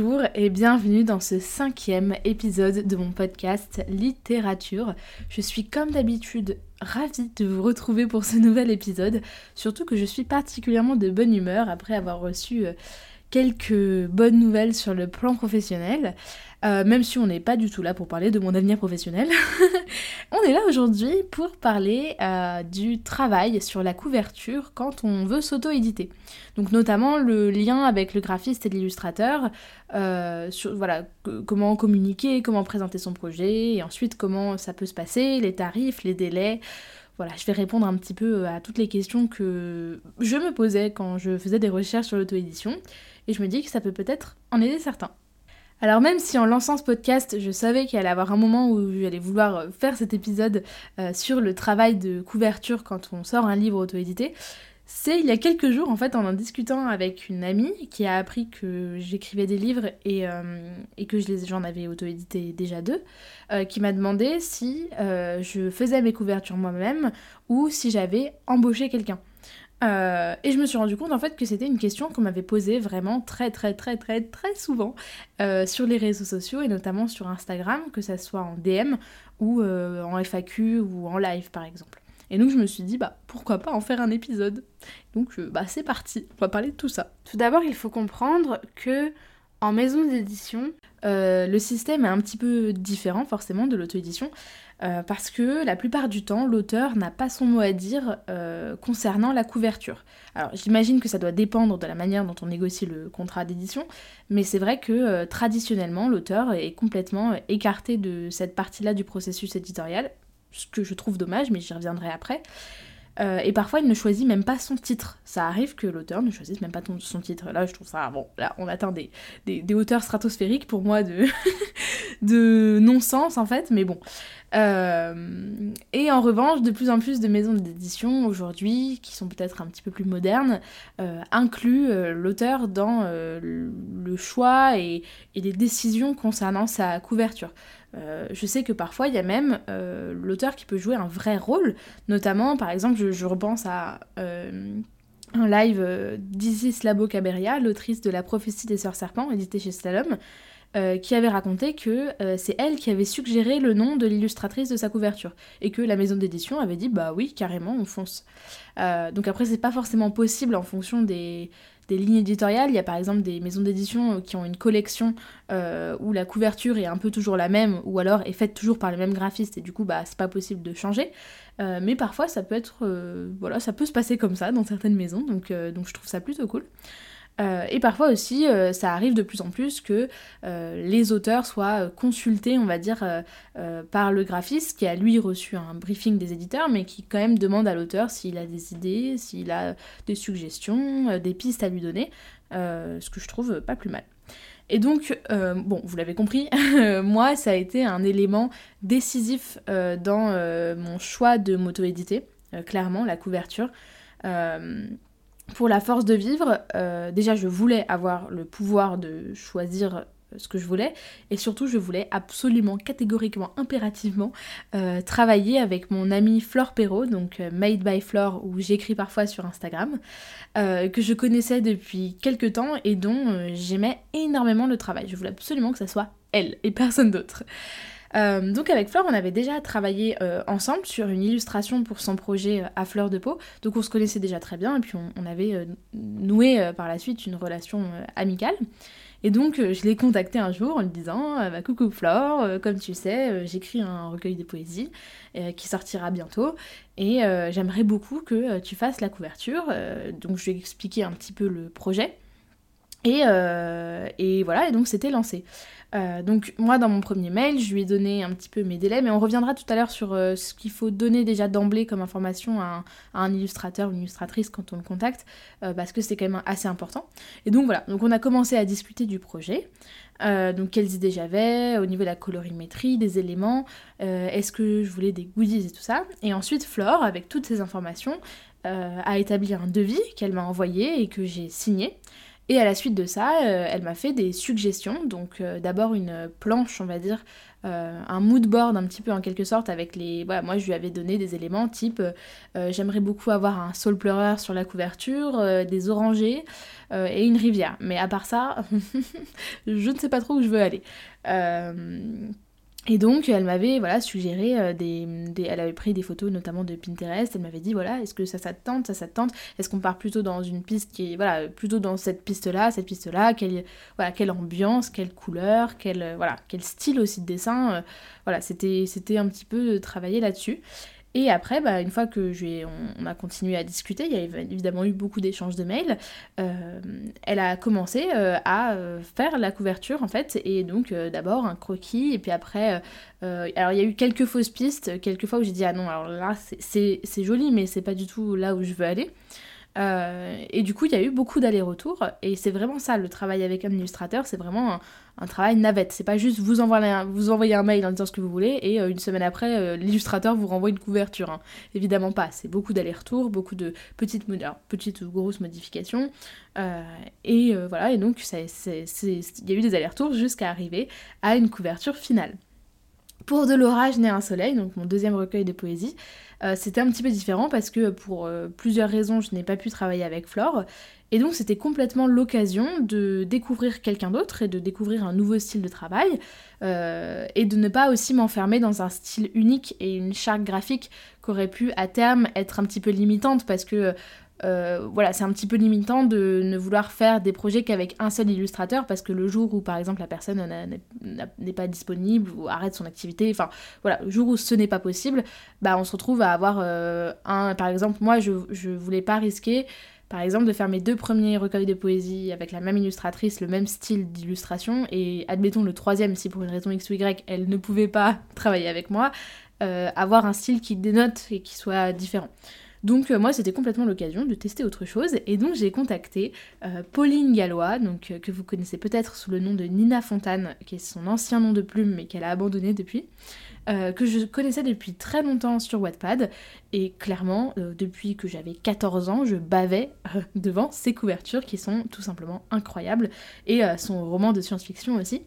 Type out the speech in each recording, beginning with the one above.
Bonjour et bienvenue dans ce cinquième épisode de mon podcast Littérature. Je suis comme d'habitude ravie de vous retrouver pour ce nouvel épisode, surtout que je suis particulièrement de bonne humeur après avoir reçu euh, quelques bonnes nouvelles sur le plan professionnel. Euh, même si on n'est pas du tout là pour parler de mon avenir professionnel. on est là aujourd'hui pour parler euh, du travail sur la couverture quand on veut s'auto-éditer. Donc notamment le lien avec le graphiste et l'illustrateur, euh, voilà, comment communiquer, comment présenter son projet, et ensuite comment ça peut se passer, les tarifs, les délais. Voilà, je vais répondre un petit peu à toutes les questions que je me posais quand je faisais des recherches sur l'auto-édition, et je me dis que ça peut peut-être en aider certains. Alors même si en lançant ce podcast, je savais qu'il allait avoir un moment où j'allais vouloir euh, faire cet épisode euh, sur le travail de couverture quand on sort un livre auto-édité, c'est il y a quelques jours en fait en en discutant avec une amie qui a appris que j'écrivais des livres et, euh, que j'en avais auto-édité déjà deux, qui m'a demandé si je faisais mes couvertures moi-même ou si j'avais embauché quelqu'un. Euh, et je me suis rendu compte en fait que c'était une question qu'on m'avait posée vraiment très très très très très souvent euh, sur les réseaux sociaux et notamment sur Instagram, que ça soit en DM ou euh, en FAQ ou en live par exemple. Et donc je me suis dit bah pourquoi pas en faire un épisode. Donc bah c'est parti, on va parler de tout ça. Tout d'abord il faut comprendre que en maison d'édition, le système est un petit peu différent forcément de l'auto-édition. Euh, parce que la plupart du temps, l'auteur n'a pas son mot à dire euh, concernant la couverture. Alors j'imagine que ça doit dépendre de la manière dont on négocie le contrat d'édition, mais c'est vrai que euh, traditionnellement, l'auteur est complètement écarté de cette partie-là du processus éditorial, ce que je trouve dommage, mais j'y reviendrai après. Et parfois, il ne choisit même pas son titre. Ça arrive que l'auteur ne choisisse même pas son titre. Là, je trouve ça, bon, là, on atteint des, des hauteurs stratosphériques pour moi de, de non-sens, en fait, mais bon. Euh, et en revanche, de plus en plus de maisons d'édition aujourd'hui, qui sont peut-être un petit peu plus modernes, euh, incluent euh, l'auteur dans le choix et, les décisions concernant sa couverture. Je sais que parfois il y a même l'auteur qui peut jouer un vrai rôle, notamment par exemple je, repense à un live d'Isis Labo Caberia, l'autrice de La prophétie des sœurs serpents, édité chez Slalom, euh, qui avait raconté que euh, c'est elle qui avait suggéré le nom de l'illustratrice de sa couverture et que la maison d'édition avait dit bah oui carrément on fonce. Euh, donc après c'est pas forcément possible en fonction des, lignes éditoriales. Il y a par exemple des maisons d'édition qui ont une collection où la couverture est un peu toujours la même ou alors est faite toujours par les mêmes graphistes et du coup bah c'est pas possible de changer. mais parfois ça peut être voilà ça peut se passer comme ça dans certaines maisons donc je trouve ça plutôt cool. Euh, et parfois aussi, euh, ça arrive de plus en plus que euh, les auteurs soient consultés, on va dire, par le graphiste qui a lui reçu un briefing des éditeurs, mais qui quand même demande à l'auteur s'il a des idées, s'il a des suggestions, des pistes à lui donner, ce que je trouve pas plus mal. Et donc, bon, vous l'avez compris, moi, ça a été un élément décisif dans mon choix de m'auto-éditer, clairement, la couverture pour la force de vivre, euh, déjà je voulais avoir le pouvoir de choisir euh, ce que je voulais. Et surtout je voulais absolument catégoriquement impérativement euh, travailler avec mon amie Flore Perrault donc Made by Flore où j'écris parfois sur Instagram que je connaissais depuis quelques temps et dont j'aimais énormément le travail. Je voulais absolument que ça soit elle et personne d'autre euh, donc avec Flore, on avait déjà travaillé euh, ensemble sur une illustration pour son projet euh, à fleur de peau. Donc on se connaissait déjà très bien et puis on, avait noué par la suite une relation amicale. Et donc je l'ai contacté un jour en lui disant bah, Coucou Flore, comme tu sais, j'écris un recueil de poésie qui sortira bientôt et j'aimerais beaucoup que tu fasses la couverture. donc je lui ai expliqué un petit peu le projet. Et, et voilà, et donc c'était lancé. Euh, donc moi dans mon premier mail, je lui ai donné un petit peu mes délais, mais on reviendra tout à l'heure sur euh, ce qu'il faut donner déjà d'emblée comme information à un, illustrateur ou une illustratrice quand on le contacte, euh, parce que c'est quand même assez important. Et donc voilà, donc on a commencé à discuter du projet. donc quelles idées j'avais au niveau de la colorimétrie, des éléments, est-ce que je voulais des goodies et tout ça. Et ensuite Flore, avec toutes ces informations, a établi un devis qu'elle m'a envoyé et que j'ai signé. Et à la suite de ça, euh, elle m'a fait des suggestions. Donc euh, d'abord une planche, on va dire, euh, un mood board un petit peu en quelque sorte avec les... Voilà, moi je lui avais donné des éléments type j'aimerais beaucoup avoir un saule pleureur sur la couverture, des orangers et une rivière. Mais à part ça, je ne sais pas trop où je veux aller. Et donc, elle m'avait voilà, suggéré euh, des, Elle avait pris des photos notamment de Pinterest. Elle m'avait dit voilà, est-ce que ça, ça te tente Ça, ça te tente? Est-ce qu'on part plutôt dans une piste qui est. Voilà, plutôt dans cette piste-là, cette piste-là? Quelle, voilà, quelle ambiance, quelle couleur, quel, euh, voilà, quel style aussi de dessin euh, Voilà, c'était un petit peu travailler là-dessus. Et après, bah, une fois que on, a continué à discuter, il y a évidemment eu beaucoup d'échanges de mails, euh, elle a commencé euh, à euh, faire la couverture en fait, et donc d'abord un croquis, et puis après, alors il y a eu quelques fausses pistes, quelques fois où j'ai dit ah non, alors là c'est joli, mais c'est pas du tout là où je veux aller. Euh, et du coup, il y a eu beaucoup d'allers-retours. Et c'est vraiment ça, le travail avec un illustrateur, c'est vraiment un, travail navette. C'est pas juste vous envoyer, un, mail en disant ce que vous voulez et euh, une semaine après, euh, l'illustrateur vous renvoie une couverture. Hein. Évidemment pas. C'est beaucoup d'allers-retours, beaucoup de petites, petites ou grosses modifications. et voilà, et donc il y a eu des allers-retours jusqu'à arriver à une couverture finale. Pour De l'orage naît un soleil, donc mon deuxième recueil de poésie, euh, c'était un petit peu différent parce que pour euh, plusieurs raisons, je n'ai pas pu travailler avec Flore. Et donc c'était complètement l'occasion de découvrir quelqu'un d'autre et de découvrir un nouveau style de travail euh, et de ne pas aussi m'enfermer dans un style unique et une charte graphique qui aurait pu à terme être un petit peu limitante parce que euh, voilà, c'est un petit peu limitant de ne vouloir faire des projets qu'avec un seul illustrateur parce que le jour où par exemple la personne n'est pas disponible ou arrête son activité, enfin voilà, le jour où ce n'est pas possible, bah on se retrouve à avoir euh, un, par exemple moi je, je voulais pas risquer par exemple de faire mes deux premiers recueils de poésie avec la même illustratrice, le même style d'illustration et admettons le troisième si pour une raison X ou Y elle ne pouvait pas travailler avec moi, euh, avoir un style qui dénote et qui soit différent. Donc euh, moi c'était complètement l'occasion de tester autre chose et donc j'ai contacté euh, Pauline Gallois, euh, que vous connaissez peut-être sous le nom de Nina Fontane, qui est son ancien nom de plume mais qu'elle a abandonné depuis. que je connaissais depuis très longtemps sur Wattpad, et clairement, depuis que j'avais 14 ans, je bavais devant ses couvertures qui sont tout simplement incroyables, et son roman de science-fiction aussi.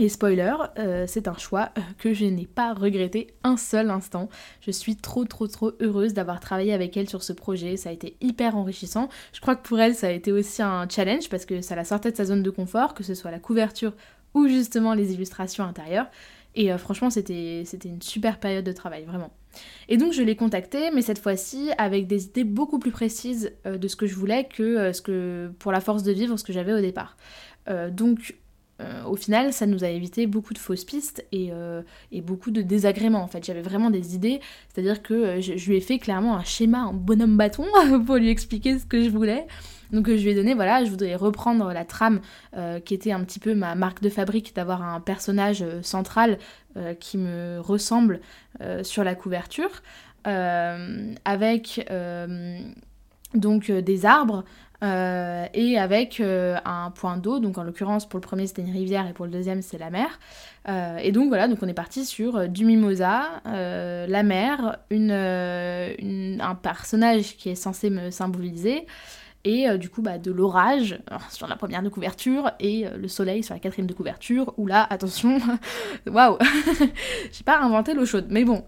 Et spoiler, euh, c'est un choix euh, que je n'ai pas regretté un seul instant. Je suis trop trop trop heureuse d'avoir travaillé avec elle sur ce projet. Ça a été hyper enrichissant. Je crois que pour elle, ça a été aussi un challenge parce que ça la sortait de sa zone de confort, que ce soit la couverture ou justement les illustrations intérieures. Et euh, franchement, c'était une super période de travail, vraiment. Et donc je l'ai contactée, mais cette fois-ci avec des idées beaucoup plus précises de ce que je voulais que ce que pour la force de vivre, ce que j'avais au départ. donc euh, au final, ça nous a évité beaucoup de fausses pistes euh, et, beaucoup de désagréments. En fait, j'avais vraiment des idées, c'est-à-dire que euh, je, lui ai fait clairement un schéma en bonhomme bâton pour lui expliquer ce que je voulais. Donc je lui ai donné, voilà, je voudrais reprendre la trame qui était un petit peu ma marque de fabrique, d'avoir un personnage central qui me ressemble sur la couverture, avec donc des arbres, euh, et avec euh, un point d'eau, donc en l'occurrence pour le premier c'était une rivière et pour le deuxième c'est la mer. Euh, et donc voilà, donc on est parti sur du mimosa, la mer, une, un personnage qui est censé me symboliser, et euh, du coup bah, de l'orage euh, sur la première de couverture et euh, le soleil sur la quatrième de couverture où là attention waouh j'ai pas inventé l'eau chaude. Mais bon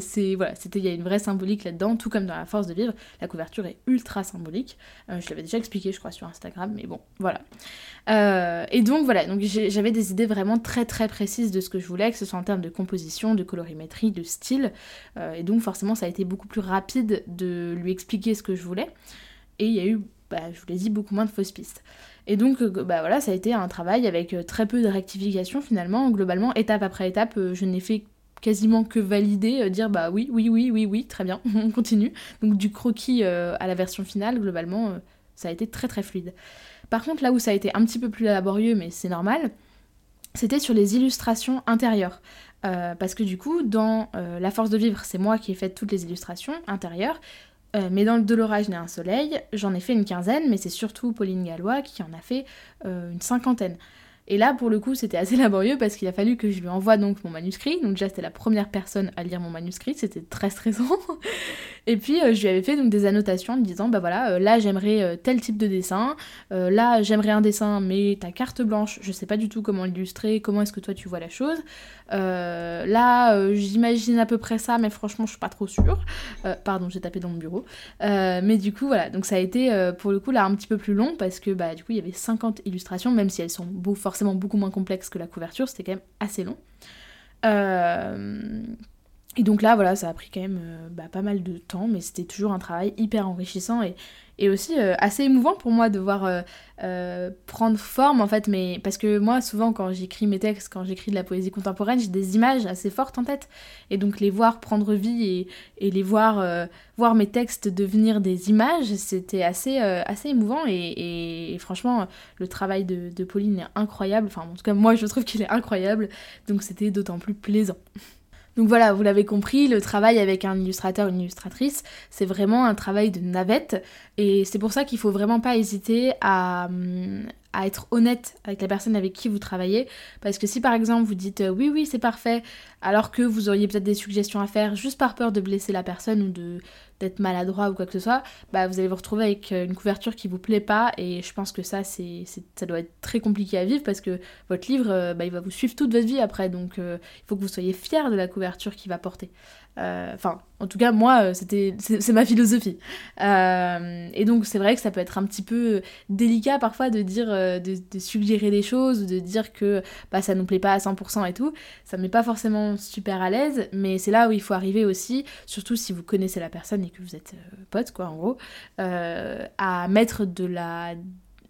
c'est voilà c'était il y a une vraie symbolique là-dedans tout comme dans la force de vivre la couverture est ultra symbolique. Je l'avais déjà expliqué je crois sur Instagram mais bon voilà. Et donc voilà donc j'avais des idées vraiment très très précises de ce que je voulais que ce soit en termes de composition de colorimétrie de style. Et donc forcément ça a été beaucoup plus rapide de lui expliquer ce que je voulais et il y a eu, bah, je vous l'ai dit, beaucoup moins de fausses pistes. Et donc, euh, bah voilà, ça a été un travail avec euh, très peu de rectification finalement. Globalement, étape après étape, euh, je n'ai fait quasiment que valider, dire bah oui, oui, oui, oui, oui, très bien, on continue. Donc du croquis à la version finale, globalement, ça a été très très fluide. Par contre, là où ça a été un petit peu plus laborieux, mais c'est normal, c'était sur les illustrations intérieures. Parce que du coup, dans La Force de Vivre, c'est moi qui ai fait toutes les illustrations intérieures. Euh, mais dans le De l'orage un soleil, j'en ai fait une quinzaine, mais c'est surtout Pauline Gallois qui en a fait une cinquantaine. Et là, pour le coup, c'était assez laborieux parce qu'il a fallu que je lui envoie donc mon manuscrit. Donc déjà, c'était la première personne à lire mon manuscrit, c'était très stressant. Et puis, euh, je lui avais fait donc des annotations en disant, bah voilà, euh, là, j'aimerais euh, tel type de dessin. là, j'aimerais un dessin, mais ta carte blanche, je sais pas du tout comment l'illustrer, comment est-ce que toi tu vois la chose? là, j'imagine à peu près ça, mais franchement, je suis pas trop sûre. pardon, j'ai tapé dans mon bureau. mais du coup, voilà, donc ça a été pour le coup là un petit peu plus long parce que bah du coup, il y avait 50 illustrations, même si elles sont beau, forcément beaucoup moins complexes que la couverture, c'était quand même assez long. Euh, et donc là, voilà, ça a pris quand même euh, bah, pas mal de temps, mais c'était toujours un travail hyper enrichissant et, et aussi euh, assez émouvant pour moi de voir euh, prendre forme en fait. Mais parce que moi, souvent, quand j'écris mes textes, quand j'écris de la poésie contemporaine, j'ai des images assez fortes en tête. Et donc les voir prendre vie et, et les voir, voir mes textes devenir des images, c'était assez, assez émouvant. Et, et, franchement, le travail de, de Pauline est incroyable. Enfin, en tout cas, moi, je trouve qu'il est incroyable. Donc c'était d'autant plus plaisant. Donc voilà, vous l'avez compris, le travail avec un illustrateur, une illustratrice, c'est vraiment un travail de navette. Et c'est pour ça qu'il faut vraiment pas hésiter à, hum, à être honnête avec la personne avec qui vous travaillez. Parce que si par exemple vous dites euh, oui, oui, c'est parfait, alors que vous auriez peut-être des suggestions à faire juste par peur de blesser la personne ou d'être maladroit ou quoi que ce soit, bah vous allez vous retrouver avec euh, une couverture qui vous plaît pas. Et je pense que ça, c'est, ça doit être très compliqué à vivre parce que votre livre, euh, bah, il va vous suivre toute votre vie après. Donc il faut que vous soyez fier de la couverture qu'il va porter. Euh, enfin, en tout cas, moi, euh, c'était, c'est ma philosophie. Euh, et donc, c'est vrai que ça peut être un petit peu délicat parfois de dire, de, suggérer des choses, de dire que bah, ça nous plaît pas à 100% et tout. Ça me met pas forcément super à l'aise, mais c'est là où il faut arriver aussi, surtout si vous connaissez la personne et que vous êtes pote, quoi, en gros, à mettre de la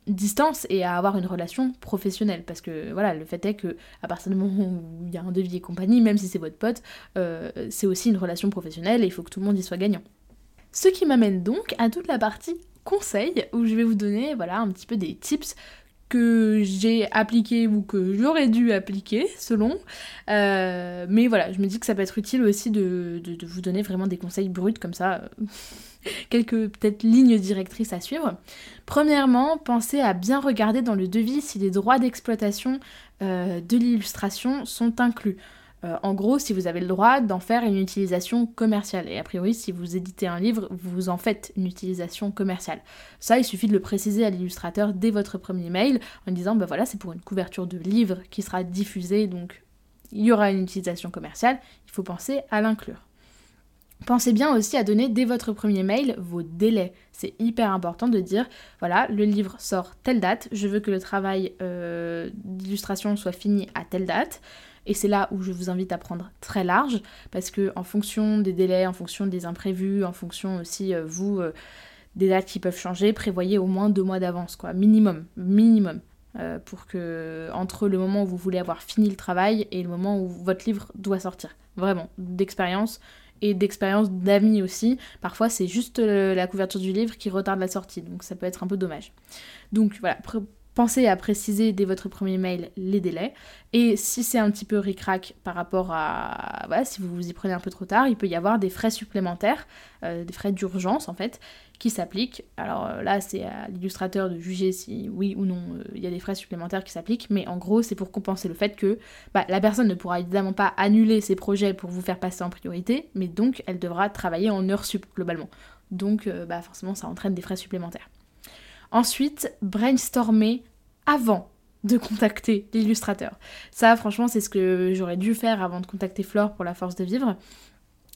distance et à avoir une relation professionnelle. Parce que voilà le fait est que à partir du moment où il y a un devis et compagnie même si c'est votre pote euh, c'est aussi une relation professionnelle et il faut que tout le monde y soit gagnant. Ce qui m'amène donc à toute la partie conseil où je vais vous donner voilà un petit peu des tips que j'ai appliqué ou que j'aurais dû appliquer selon euh, mais voilà je me dis que ça peut être utile aussi de, vous donner vraiment des conseils bruts comme ça quelques peut-être lignes directrices à suivre. Premièrement, pensez à bien regarder dans le devis si les droits d'exploitation euh, de l'illustration sont inclus. Euh, en gros, si vous avez le droit d'en faire une utilisation commerciale. Et a priori, si vous éditez un livre, vous en faites une utilisation commerciale. Ça, il suffit de le préciser à l'illustrateur dès votre premier mail en disant, ben voilà, c'est pour une couverture de livre qui sera diffusée, donc il y aura une utilisation commerciale. Il faut penser à l'inclure. Pensez bien aussi à donner dès votre premier mail vos délais. C'est hyper important de dire, voilà, le livre sort telle date, je veux que le travail euh, d'illustration soit fini à telle date. Et c'est là où je vous invite à prendre très large, parce que en fonction des délais, en fonction des imprévus, en fonction aussi, euh, vous, euh, des dates qui peuvent changer, prévoyez au moins deux mois d'avance, quoi, minimum, minimum. pour que entre le moment où vous voulez avoir fini le travail et le moment où votre livre doit sortir. Vraiment, d'expérience, et d'expérience d'amis aussi. Parfois, c'est juste euh, la couverture du livre qui retarde la sortie, donc ça peut être un peu dommage. Donc voilà, pensez à préciser dès votre premier mail les délais. Et si c'est un petit peu ric-rac par rapport à. Voilà, si vous vous y prenez un peu trop tard, il peut y avoir des frais supplémentaires, euh, des frais d'urgence en fait, qui s'appliquent. Alors euh, là, c'est à l'illustrateur de juger si oui ou non euh, il y a des frais supplémentaires qui s'appliquent, mais en gros, c'est pour compenser le fait que bah, la personne ne pourra évidemment pas annuler ses projets pour vous faire passer en priorité, mais donc elle devra travailler en heures sup globalement. Donc bah, forcément, ça entraîne des frais supplémentaires. Ensuite, brainstormer avant de contacter l'illustrateur. Ça, franchement, c'est ce que j'aurais dû faire avant de contacter Flore pour la force de vivre.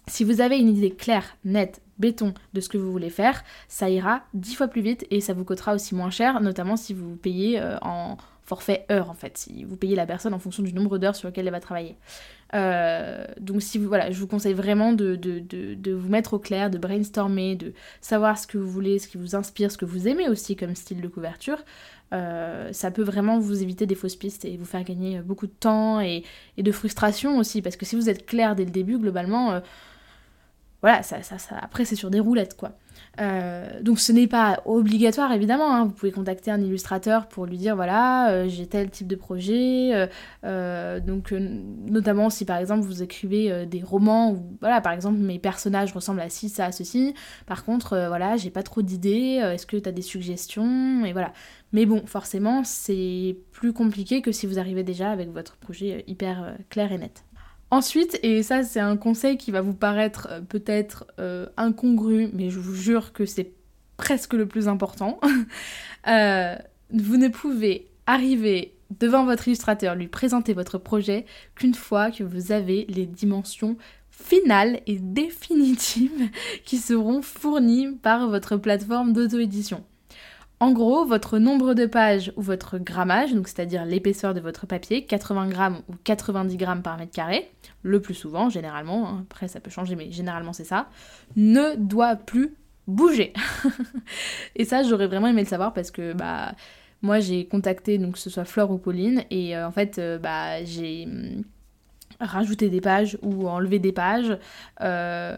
Si vous avez une idée claire, nette, béton de ce que vous voulez faire, ça ira dix fois plus vite et ça vous coûtera aussi moins cher, notamment si vous payez euh, en forfait heure en fait, si vous payez la personne en fonction du nombre d'heures sur lequel elle va travailler. Euh, donc si vous, voilà, je vous conseille vraiment de, de, vous mettre au clair, de brainstormer, de savoir ce que vous voulez, ce qui vous inspire, ce que vous aimez aussi comme style de couverture. Euh, ça peut vraiment vous éviter des fausses pistes et vous faire gagner beaucoup de temps et, de frustration aussi, parce que si vous êtes clair dès le début, globalement, voilà, ça, ça, après c'est sur des roulettes quoi. Euh, donc ce n'est pas obligatoire évidemment, hein. vous pouvez contacter un illustrateur pour lui dire voilà euh, j'ai tel type de projet, euh, donc notamment si par exemple vous écrivez des romans voilà par exemple mes personnages ressemblent à ci, ça, ceci, par contre voilà j'ai pas trop d'idées, est-ce que tu as des suggestions? Et voilà. Mais bon forcément c'est plus compliqué que si vous arrivez déjà avec votre projet hyper clair et net. Ensuite, et ça c'est un conseil qui va vous paraître euh, peut-être euh, incongru, mais je vous jure que c'est presque le plus important, euh, vous ne pouvez arriver devant votre illustrateur, lui présenter votre projet qu'une fois que vous avez les dimensions finales et définitives qui seront fournies par votre plateforme d'auto-édition. En gros, votre nombre de pages ou votre grammage, donc c'est-à-dire l'épaisseur de votre papier, 80 grammes ou 90 grammes par mètre carré, le plus souvent, généralement, hein, après ça peut changer, mais généralement c'est ça, ne doit plus bouger. et ça, j'aurais vraiment aimé le savoir parce que bah moi j'ai contacté donc que ce soit Flore ou Pauline et euh, en fait euh, bah j'ai hum, rajouter des pages ou enlever des pages. Euh,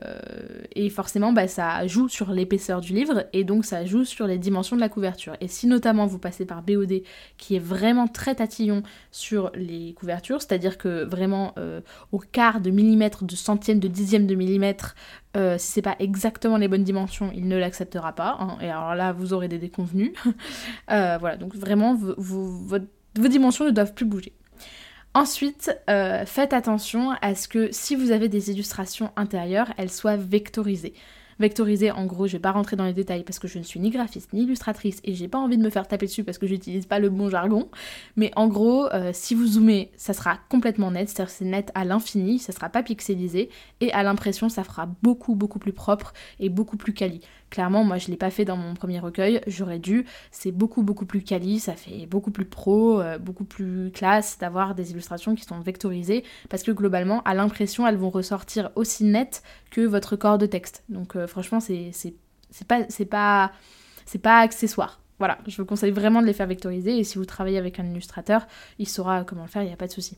et forcément, bah, ça joue sur l'épaisseur du livre et donc ça joue sur les dimensions de la couverture. Et si notamment vous passez par BOD, qui est vraiment très tatillon sur les couvertures, c'est-à-dire que vraiment euh, au quart de millimètre, de centième, de dixième de millimètre, euh, si c'est pas exactement les bonnes dimensions, il ne l'acceptera pas. Hein. et alors là, vous aurez des déconvenus. voilà, donc vraiment, vos dimensions ne doivent plus bouger. Ensuite, euh, faites attention à ce que si vous avez des illustrations intérieures, elles soient vectorisées. Vectorisées, en gros, je vais pas rentrer dans les détails parce que je ne suis ni graphiste ni illustratrice et j'ai pas envie de me faire taper dessus parce que j'utilise pas le bon jargon. Mais en gros, euh, si vous zoomez, ça sera complètement net, c'est-à-dire c'est net à l'infini, ça sera pas pixelisé et à l'impression, ça fera beaucoup beaucoup plus propre et beaucoup plus quali. Clairement, moi je l'ai pas fait dans mon premier recueil, j'aurais dû. C'est beaucoup beaucoup plus quali, ça fait beaucoup plus pro, euh, beaucoup plus classe d'avoir des illustrations qui sont vectorisées parce que globalement, à l'impression, elles vont ressortir aussi nettes que votre corps de texte. Donc euh, franchement, c'est pas pas c'est pas accessoire. Voilà, je vous conseille vraiment de les faire vectoriser et si vous travaillez avec un illustrateur, il saura comment le faire, il n'y a pas de souci.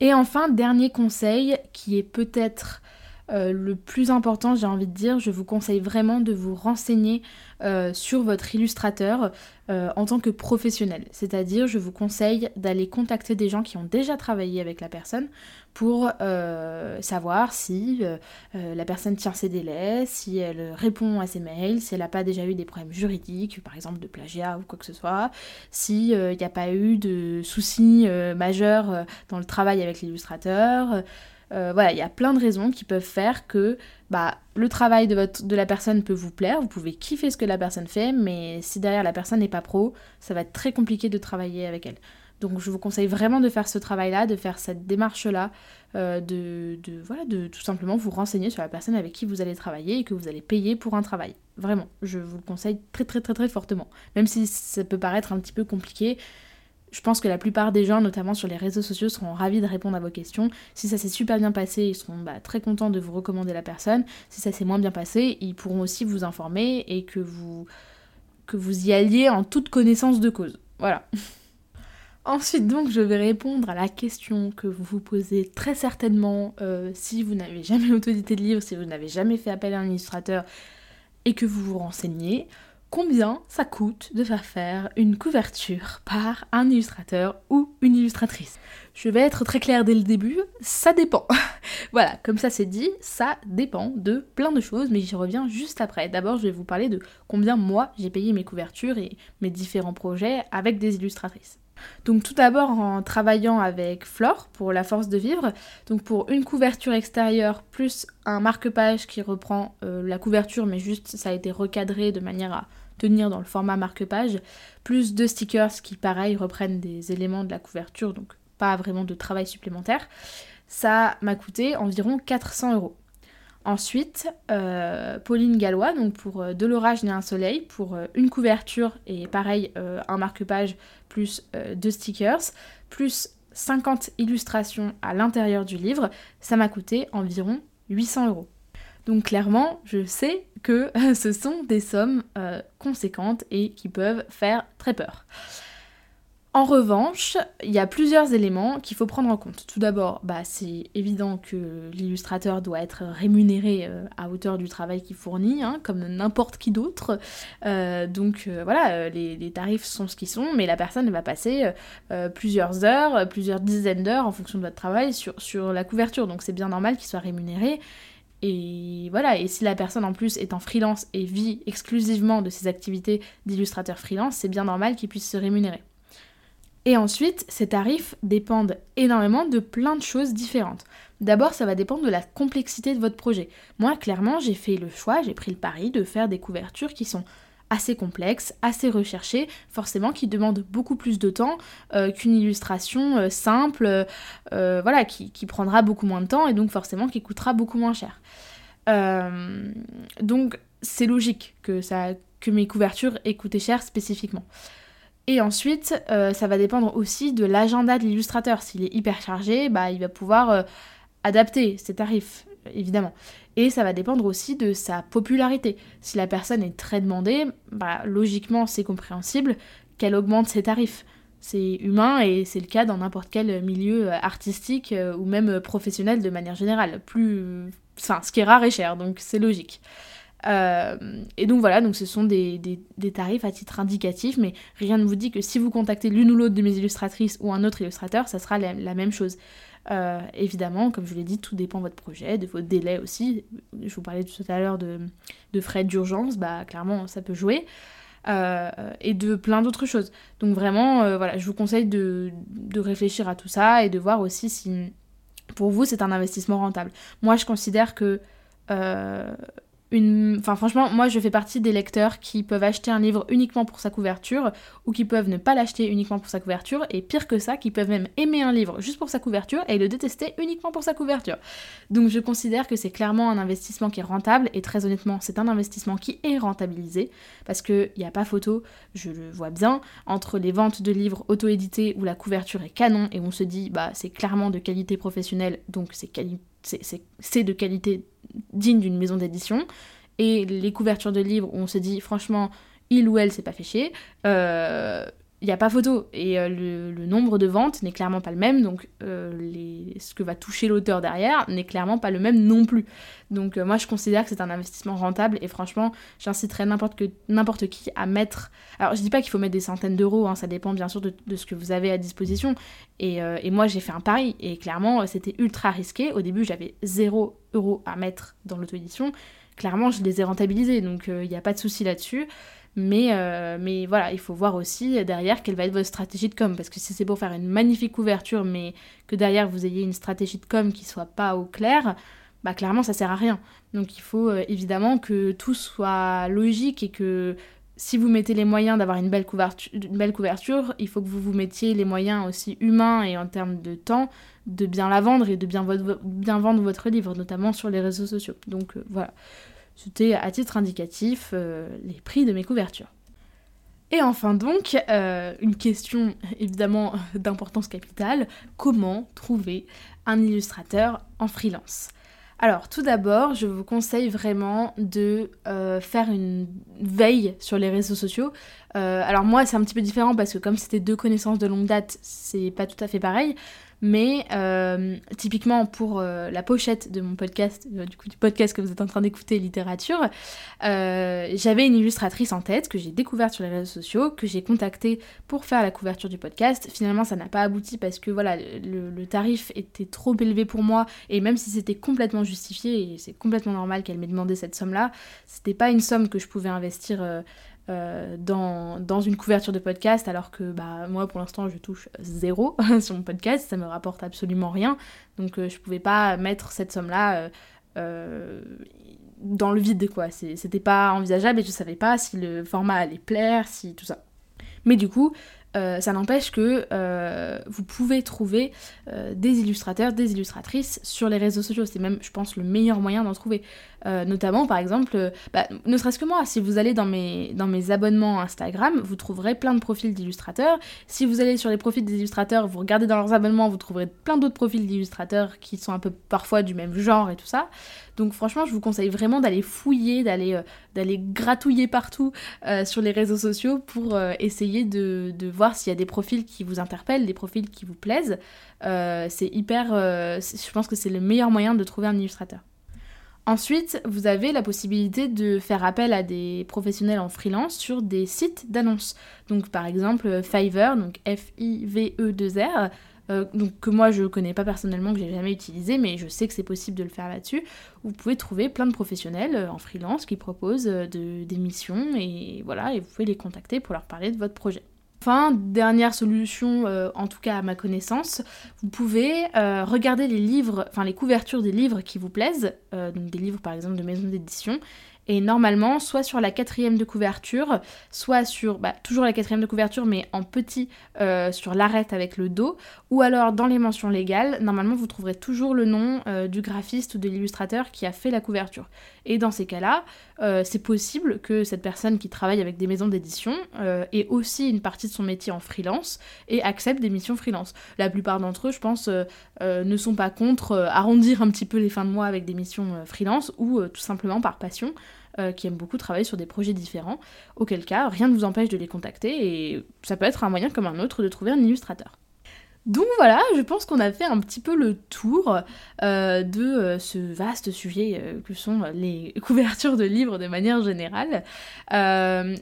Et enfin, dernier conseil qui est peut-être euh, le plus important, j'ai envie de dire, je vous conseille vraiment de vous renseigner euh, sur votre illustrateur euh, en tant que professionnel. C'est-à-dire, je vous conseille d'aller contacter des gens qui ont déjà travaillé avec la personne pour savoir si la personne tient ses délais, si elle répond à ses mails, si elle n'a pas déjà eu des problèmes juridiques, par exemple de plagiat ou quoi que ce soit, s'il n'y a pas eu de soucis majeurs dans le travail avec l'illustrateur. Euh, voilà, il y a plein de raisons qui peuvent faire que bah, le travail de, votre, de la personne peut vous plaire, vous pouvez kiffer ce que la personne fait, mais si derrière la personne n'est pas pro, ça va être très compliqué de travailler avec elle. Donc je vous conseille vraiment de faire ce travail-là, de faire cette démarche-là, euh, de, de, voilà, de tout simplement vous renseigner sur la personne avec qui vous allez travailler et que vous allez payer pour un travail. Vraiment, je vous le conseille très très très très fortement. Même si ça peut paraître un petit peu compliqué, je pense que la plupart des gens, notamment sur les réseaux sociaux, seront ravis de répondre à vos questions. Si ça s'est super bien passé, ils seront bah, très contents de vous recommander la personne. Si ça s'est moins bien passé, ils pourront aussi vous informer et que vous, y alliez en toute connaissance de cause. Voilà. Ensuite, donc, je vais répondre à la question que vous vous posez très certainement euh, si vous n'avez jamais autodité de livre, si vous n'avez jamais fait appel à un illustrateur et que vous vous renseignez combien ça coûte de faire faire une couverture par un illustrateur ou une illustratrice. Je vais être très claire dès le début, ça dépend. voilà, comme ça c'est dit, ça dépend de plein de choses, mais j'y reviens juste après. D'abord, je vais vous parler de combien moi j'ai payé mes couvertures et mes différents projets avec des illustratrices. Donc tout d'abord en travaillant avec Flore pour la force de vivre, donc pour une couverture extérieure plus un marque-page qui reprend euh, la couverture mais juste ça a été recadré de manière à dans le format marque-page, plus deux stickers qui pareil reprennent des éléments de la couverture, donc pas vraiment de travail supplémentaire. Ça m'a coûté environ 400 euros. Ensuite, euh, Pauline Gallois, donc pour euh, De l'orage né un soleil, pour euh, une couverture et pareil un marque-page plus deux stickers, plus 50 illustrations à l'intérieur du livre, ça m'a coûté environ 800 euros. Donc clairement, je sais que ce sont des sommes conséquentes et qui peuvent faire très peur. En revanche, il y a plusieurs éléments qu'il faut prendre en compte. Tout d'abord, bah, c'est évident que l'illustrateur doit être rémunéré euh, à hauteur du travail qu'il fournit, hein, comme n'importe qui d'autre. Euh, donc euh, voilà, les, tarifs sont ce qu'ils sont, mais la personne va passer plusieurs heures, plusieurs dizaines d'heures en fonction de votre travail sur la couverture. Donc c'est bien normal qu'il soit rémunéré. Et voilà, et si la personne en plus est en freelance et vit exclusivement de ses activités d'illustrateur freelance, c'est bien normal qu'il puisse se rémunérer. Et ensuite, ces tarifs dépendent énormément de plein de choses différentes. D'abord, ça va dépendre de la complexité de votre projet. Moi, clairement, j'ai fait le choix, j'ai pris le pari de faire des couvertures qui sont assez complexes, assez recherchées, forcément qui demandent beaucoup plus de temps euh, qu'une illustration euh, simple, euh, voilà, qui, prendra beaucoup moins de temps et donc forcément qui coûtera beaucoup moins cher. donc c'est logique que, ça, que mes couvertures aient coûté cher spécifiquement. Et ensuite, ça va dépendre aussi de l'agenda de l'illustrateur. S'il est hyper chargé, bah, il va pouvoir adapter ses tarifs, évidemment. Et ça va dépendre aussi de sa popularité. Si la personne est très demandée, bah, logiquement, c'est compréhensible qu'elle augmente ses tarifs. C'est humain et c'est le cas dans n'importe quel milieu euh, artistique ou même professionnel de manière générale. Plus... Enfin, ce qui est rare et cher, donc c'est logique. Euh, et donc voilà, donc ce sont des, tarifs à titre indicatif, mais rien ne vous dit que si vous contactez l'une ou l'autre de mes illustratrices ou un autre illustrateur, ça sera la, même chose. Euh, évidemment, comme je l'ai dit, tout dépend de votre projet, de vos délais aussi. Je vous parlais tout à l'heure de, frais d'urgence, bah clairement ça peut jouer. Euh, et de plein d'autres choses. Donc vraiment, voilà, je vous conseille de, de, réfléchir à tout ça et de voir aussi si pour vous c'est un investissement rentable. Moi je considère que Enfin, franchement, moi je fais partie des lecteurs qui peuvent acheter un livre uniquement pour sa couverture ou qui peuvent ne pas l'acheter uniquement pour sa couverture et pire que ça, qui peuvent même aimer un livre juste pour sa couverture et le détester uniquement pour sa couverture. Donc je considère que c'est clairement un investissement qui est rentable et très honnêtement, c'est un investissement qui est rentabilisé parce qu'il n'y a pas photo, je le vois bien, entre les ventes de livres auto-édités où la couverture est canon et on se dit bah c'est clairement de qualité professionnelle donc c'est de qualité digne d'une maison d'édition. Et les couvertures de livres où on se dit, franchement, il ou elle s'est pas fait chier, il euh, n'y a pas photo. Et euh, le, nombre de ventes n'est clairement pas le même, donc euh, ce que va toucher l'auteur derrière n'est clairement pas le même non plus. Donc moi je considère que c'est un investissement rentable et franchement j'inciterais n'importe qui à mettre... Alors je dis pas qu'il faut mettre des centaines d'euros, hein, ça dépend bien sûr de, ce que vous avez à disposition. Et, et moi j'ai fait un pari et clairement c'était ultra risqué. Au début j'avais 0 euros à mettre dans l'auto-édition. Clairement je les ai rentabilisés donc il n'y a pas de souci là-dessus. Mais, euh, mais voilà, il faut voir aussi derrière quelle va être votre stratégie de com. Parce que si c'est pour faire une magnifique couverture, mais que derrière vous ayez une stratégie de com qui soit pas au clair, bah clairement ça sert à rien. Donc il faut euh, évidemment que tout soit logique et que si vous mettez les moyens d'avoir une, belle couverture, une belle couverture, il faut que vous vous mettiez les moyens aussi humains et en termes de temps de bien la vendre et de bien, bien vendre votre livre, notamment sur les réseaux sociaux. Donc euh, voilà. C'était à titre indicatif euh, les prix de mes couvertures. Et enfin donc, euh, une question évidemment d'importance capitale, comment trouver un illustrateur en freelance? Alors tout d'abord, je vous conseille vraiment de euh, faire une veille sur les réseaux sociaux. alors moi c'est un petit peu différent parce que comme c'était deux connaissances de longue date, c'est pas tout à fait pareil. Mais euh, typiquement pour euh, la pochette de mon podcast, euh, du coup du podcast que vous êtes en train d'écouter, littérature, j'avais une illustratrice en tête que j'ai découverte sur les réseaux sociaux, que j'ai contactée pour faire la couverture du podcast. Finalement, ça n'a pas abouti parce que voilà, le, le, tarif était trop élevé pour moi et même si c'était complètement justifié et c'est complètement normal qu'elle m'ait demandé cette somme-là, c'était pas une somme que je pouvais investir euh, dans, dans, une couverture de podcast alors que bah, moi pour l'instant je touche zéro sur mon podcast, ça me rapporte absolument rien. Donc euh, je pouvais pas mettre cette somme là euh, dans le vide quoi. C'était pas envisageable et je savais pas si le format allait plaire, si tout ça. Mais du coup, euh, ça n'empêche que euh, vous pouvez trouver euh, des illustrateurs, des illustratrices sur les réseaux sociaux. C'est même, je pense, le meilleur moyen d'en trouver. notamment, par exemple, bah, ne serait-ce que moi, si vous allez dans mes, dans mes abonnements Instagram, vous trouverez plein de profils d'illustrateurs. Si vous allez sur les profils des illustrateurs, vous regardez dans leurs abonnements, vous trouverez plein d'autres profils d'illustrateurs qui sont un peu parfois du même genre et tout ça. Donc franchement, je vous conseille vraiment d'aller fouiller, d'aller d'aller gratouiller partout sur les réseaux sociaux pour essayer de, de voir s'il y a des profils qui vous interpellent, des profils qui vous plaisent. c'est hyper... je pense que c'est le meilleur moyen de trouver un illustrateur. Ensuite, vous avez la possibilité de faire appel à des professionnels en freelance sur des sites d'annonces. Donc par exemple Fiverr, donc F-I-V-E-2-R, euh, que moi je connais pas personnellement, que j'ai jamais utilisé, mais je sais que c'est possible de le faire là-dessus. Vous pouvez trouver plein de professionnels euh, en freelance qui proposent euh, des missions et voilà, et vous pouvez les contacter pour leur parler de votre projet. Enfin, dernière solution, en tout cas à ma connaissance, vous pouvez regarder les livres, enfin les couvertures des livres qui vous plaisent, donc des livres par exemple de maison d'édition, et normalement, soit sur la quatrième de couverture, soit sur bah, toujours la quatrième de couverture, mais en petit euh, sur l'arête avec le dos, ou alors dans les mentions légales, normalement vous trouverez toujours le nom euh, du graphiste ou de l'illustrateur qui a fait la couverture. Et dans ces cas-là, euh, c'est possible que cette personne qui travaille avec des maisons d'édition ait aussi une partie de son métier en freelance et accepte des missions freelance. La plupart d'entre eux, je pense, ne sont pas contre arrondir un petit peu les fins de mois avec des missions freelance ou tout simplement par passion. Euh, qui aiment beaucoup travailler sur des projets différents, auquel cas rien ne vous empêche de les contacter et ça peut être un moyen comme un autre de trouver un illustrateur. Donc voilà, je pense qu'on a fait un petit peu le tour euh, de euh, ce vaste sujet que sont les couvertures de livres de manière générale.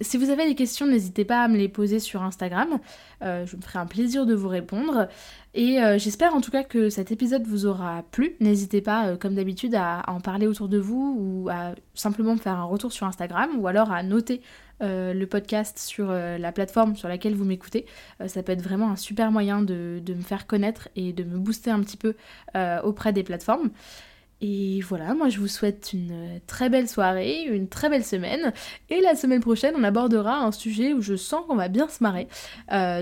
si vous avez des questions, n'hésitez pas à me les poser sur Instagram. je me ferai un plaisir de vous répondre. Et j'espère en tout cas que cet épisode vous aura plu. N'hésitez pas, comme d'habitude, à, en parler autour de vous ou à simplement me faire un retour sur Instagram ou alors à noter euh, le podcast sur euh, la plateforme sur laquelle vous m'écoutez. Euh, ça peut être vraiment un super moyen de, me faire connaître et de me booster un petit peu auprès des plateformes. Et voilà, moi je vous souhaite une très belle soirée, une très belle semaine. Et la semaine prochaine, on abordera un sujet où je sens qu'on va bien se marrer.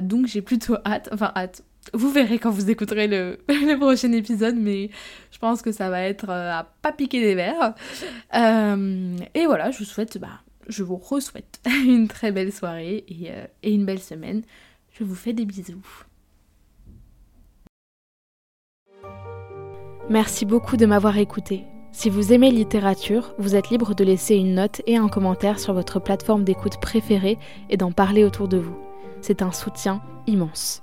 donc j'ai plutôt hâte, enfin hâte. Vous verrez quand vous écouterez le, prochain épisode, mais je pense que ça va être à pas piquer des verres. et voilà, je vous souhaite bah, je vous re-souhaite une très belle soirée euh, et, une belle semaine. Je vous fais des bisous. Merci beaucoup de m'avoir écouté. Si vous aimez littérature, vous êtes libre de laisser une note et un commentaire sur votre plateforme d'écoute préférée et d'en parler autour de vous. C'est un soutien immense.